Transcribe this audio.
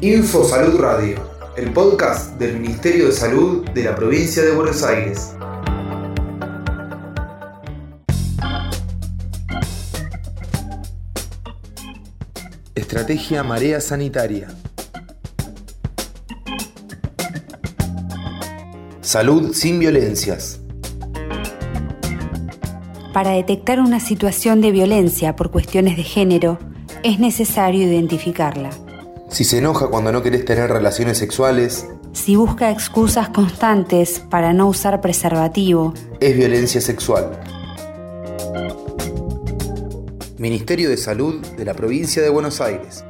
Info Salud Radio, el podcast del Ministerio de Salud de la provincia de Buenos Aires. Estrategia Marea Sanitaria. Salud sin violencias. Para detectar una situación de violencia por cuestiones de género, es necesario identificarla. Si se enoja cuando no querés tener relaciones sexuales, Si busca excusas constantes para no usar preservativo, es violencia sexual. Ministerio de Salud de la provincia de Buenos Aires.